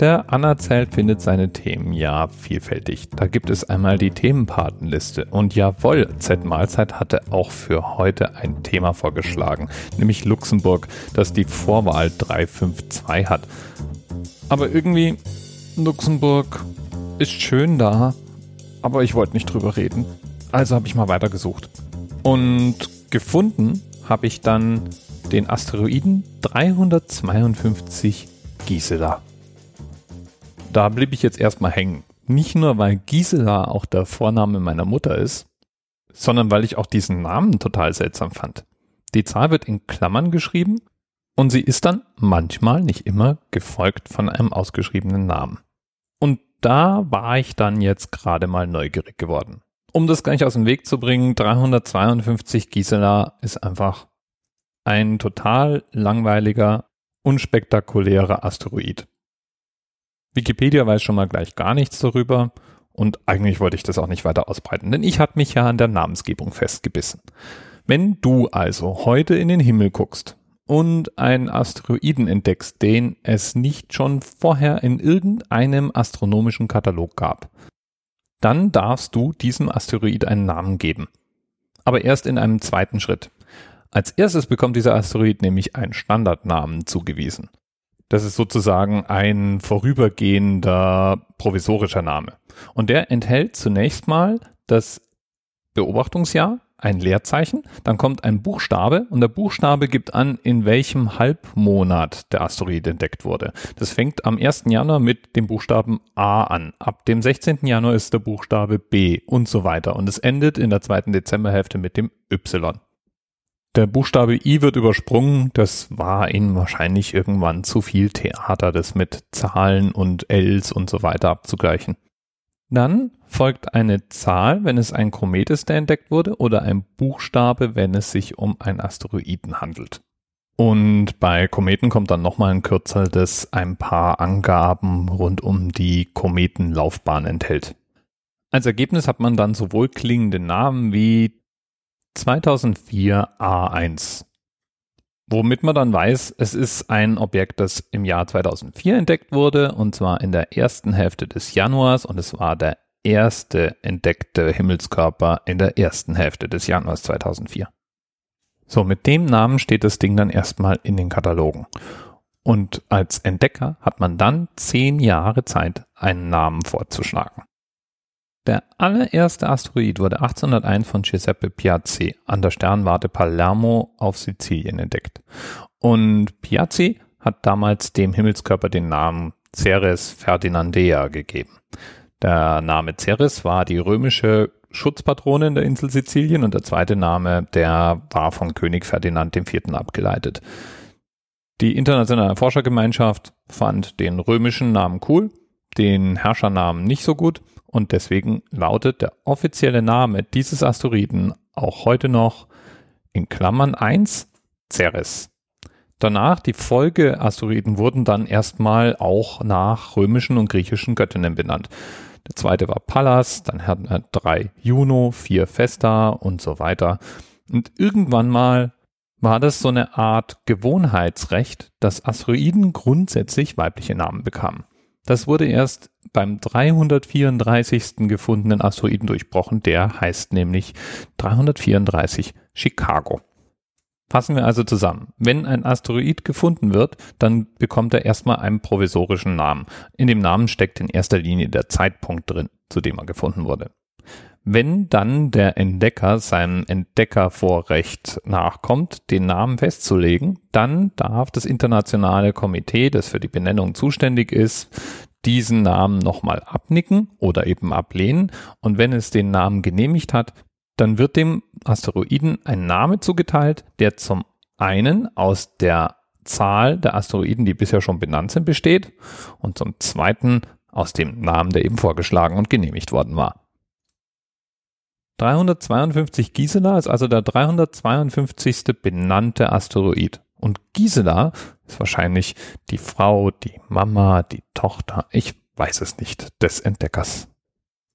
Der Anerzählt findet seine Themen ja vielfältig. Da gibt es einmal die Themenpatenliste. Und jawohl, Z-Mahlzeit hatte auch für heute ein Thema vorgeschlagen, nämlich Luxemburg, das die Vorwahl 352 hat. Aber irgendwie, Luxemburg ist schön da, aber ich wollte nicht drüber reden. Also habe ich mal weitergesucht. Und gefunden habe ich dann den Asteroiden 352 Gisela da blieb ich jetzt erstmal hängen. Nicht nur, weil Gisela auch der Vorname meiner Mutter ist, sondern weil ich auch diesen Namen total seltsam fand. Die Zahl wird in Klammern geschrieben und sie ist dann manchmal, nicht immer, gefolgt von einem ausgeschriebenen Namen. Und da war ich dann jetzt gerade mal neugierig geworden. Um das gleich aus dem Weg zu bringen, 352 Gisela ist einfach ein total langweiliger, unspektakulärer Asteroid. Wikipedia weiß schon mal gleich gar nichts darüber und eigentlich wollte ich das auch nicht weiter ausbreiten, denn ich habe mich ja an der Namensgebung festgebissen. Wenn du also heute in den Himmel guckst und einen Asteroiden entdeckst, den es nicht schon vorher in irgendeinem astronomischen Katalog gab, dann darfst du diesem Asteroid einen Namen geben. Aber erst in einem zweiten Schritt. Als erstes bekommt dieser Asteroid nämlich einen Standardnamen zugewiesen. Das ist sozusagen ein vorübergehender provisorischer Name. Und der enthält zunächst mal das Beobachtungsjahr, ein Leerzeichen, dann kommt ein Buchstabe und der Buchstabe gibt an, in welchem Halbmonat der Asteroid entdeckt wurde. Das fängt am 1. Januar mit dem Buchstaben A an. Ab dem 16. Januar ist der Buchstabe B und so weiter. Und es endet in der zweiten Dezemberhälfte mit dem Y. Der Buchstabe I wird übersprungen. Das war ihnen wahrscheinlich irgendwann zu viel Theater, das mit Zahlen und Ls und so weiter abzugleichen. Dann folgt eine Zahl, wenn es ein Komet ist, der entdeckt wurde, oder ein Buchstabe, wenn es sich um einen Asteroiden handelt. Und bei Kometen kommt dann nochmal ein Kürzel, das ein paar Angaben rund um die Kometenlaufbahn enthält. Als Ergebnis hat man dann sowohl klingende Namen wie 2004 A1. Womit man dann weiß, es ist ein Objekt, das im Jahr 2004 entdeckt wurde, und zwar in der ersten Hälfte des Januars, und es war der erste entdeckte Himmelskörper in der ersten Hälfte des Januars 2004. So, mit dem Namen steht das Ding dann erstmal in den Katalogen. Und als Entdecker hat man dann zehn Jahre Zeit, einen Namen vorzuschlagen. Der allererste Asteroid wurde 1801 von Giuseppe Piazzi an der Sternwarte Palermo auf Sizilien entdeckt. Und Piazzi hat damals dem Himmelskörper den Namen Ceres Ferdinandea gegeben. Der Name Ceres war die römische Schutzpatronin der Insel Sizilien und der zweite Name, der war von König Ferdinand IV. abgeleitet. Die internationale Forschergemeinschaft fand den römischen Namen cool, den Herrschernamen nicht so gut und deswegen lautet der offizielle Name dieses Asteroiden auch heute noch in Klammern 1 Ceres. Danach die Folgeasteroiden wurden dann erstmal auch nach römischen und griechischen Göttinnen benannt. Der zweite war Pallas, dann hatten wir drei Juno, vier Vesta und so weiter. Und irgendwann mal war das so eine Art Gewohnheitsrecht, dass Asteroiden grundsätzlich weibliche Namen bekamen. Das wurde erst beim 334. gefundenen Asteroiden durchbrochen. Der heißt nämlich 334 Chicago. Fassen wir also zusammen. Wenn ein Asteroid gefunden wird, dann bekommt er erstmal einen provisorischen Namen. In dem Namen steckt in erster Linie der Zeitpunkt drin, zu dem er gefunden wurde. Wenn dann der Entdecker seinem Entdeckervorrecht nachkommt, den Namen festzulegen, dann darf das internationale Komitee, das für die Benennung zuständig ist, diesen Namen nochmal abnicken oder eben ablehnen. Und wenn es den Namen genehmigt hat, dann wird dem Asteroiden ein Name zugeteilt, der zum einen aus der Zahl der Asteroiden, die bisher schon benannt sind, besteht und zum zweiten aus dem Namen, der eben vorgeschlagen und genehmigt worden war. 352 Gisela ist also der 352. benannte Asteroid. Und Gisela ist wahrscheinlich die Frau, die Mama, die Tochter, ich weiß es nicht, des Entdeckers.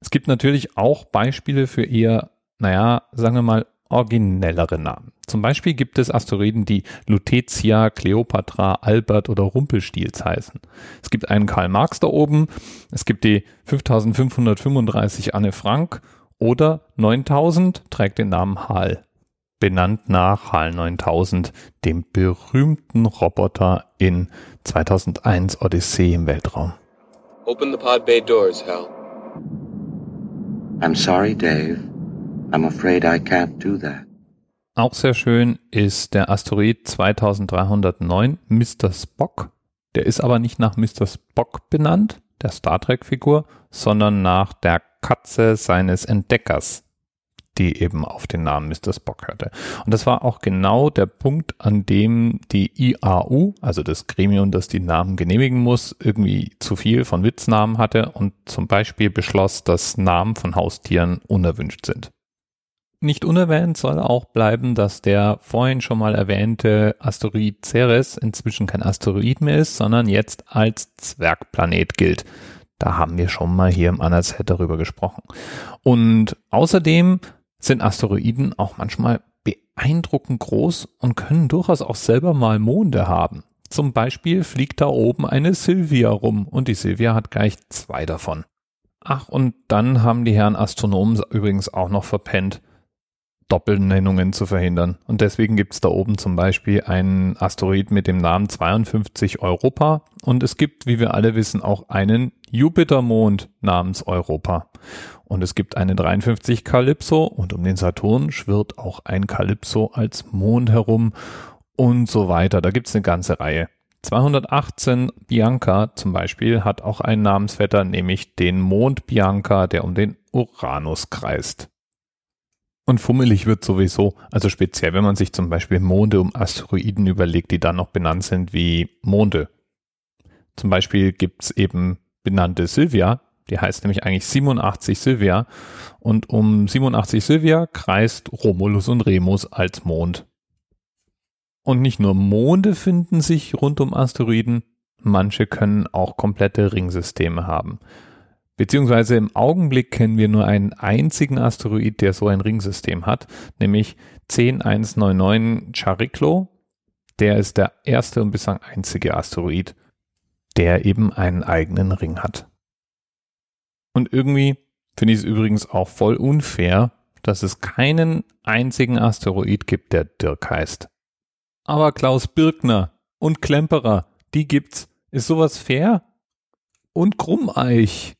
Es gibt natürlich auch Beispiele für eher, naja, sagen wir mal, originellere Namen. Zum Beispiel gibt es Asteroiden, die Lutetia, Cleopatra, Albert oder Rumpelstiels heißen. Es gibt einen Karl Marx da oben, es gibt die 5535 Anne Frank oder 9000 trägt den Namen Hal. Benannt nach HAL 9000, dem berühmten Roboter in 2001 Odyssee im Weltraum. Open the pod bay doors, Hal. I'm sorry, Dave. I'm afraid I can't do that. Auch sehr schön ist der Asteroid 2309 Mr. Spock. Der ist aber nicht nach Mr. Spock benannt, der Star Trek-Figur, sondern nach der Katze seines Entdeckers, die eben auf den Namen Mr. Spock hatte. Und das war auch genau der Punkt, an dem die IAU, also das Gremium, das die Namen genehmigen muss, irgendwie zu viel von Witznamen hatte und zum Beispiel beschloss, dass Namen von Haustieren unerwünscht sind. Nicht unerwähnt soll auch bleiben, dass der vorhin schon mal erwähnte Asteroid Ceres inzwischen kein Asteroid mehr ist, sondern jetzt als Zwergplanet gilt. Da haben wir schon mal hier im Anerzett darüber gesprochen. Und außerdem sind Asteroiden auch manchmal beeindruckend groß und können durchaus auch selber mal Monde haben. Zum Beispiel fliegt da oben eine Sylvia rum und die Sylvia hat gleich zwei davon. Ach, und dann haben die Herren Astronomen übrigens auch noch verpennt, Doppelnennungen zu verhindern. Und deswegen gibt es da oben zum Beispiel einen Asteroid mit dem Namen 52 Europa und es gibt, wie wir alle wissen, auch einen Jupitermond namens Europa. Und es gibt eine 53 Kalypso und um den Saturn schwirrt auch ein Kalypso als Mond herum und so weiter. Da gibt es eine ganze Reihe. 218 Bianca zum Beispiel hat auch einen Namensvetter, nämlich den Mond Bianca, der um den Uranus kreist. Und fummelig wird sowieso, also speziell, wenn man sich zum Beispiel Monde um Asteroiden überlegt, die dann noch benannt sind wie Monde. Zum Beispiel gibt's eben benannte Sylvia, die heißt nämlich eigentlich 87 Sylvia. Und um 87 Sylvia kreist Romulus und Remus als Mond. Und nicht nur Monde finden sich rund um Asteroiden, manche können auch komplette Ringsysteme haben. Beziehungsweise im Augenblick kennen wir nur einen einzigen Asteroid, der so ein Ringsystem hat, nämlich 10199 Chariklo. Der ist der erste und bislang einzige Asteroid, der eben einen eigenen Ring hat. Und irgendwie finde ich es übrigens auch voll unfair, dass es keinen einzigen Asteroid gibt, der Dirk heißt. Aber Klaus Birkner und Klemperer, die gibt's. Ist sowas fair? Und Krummeich.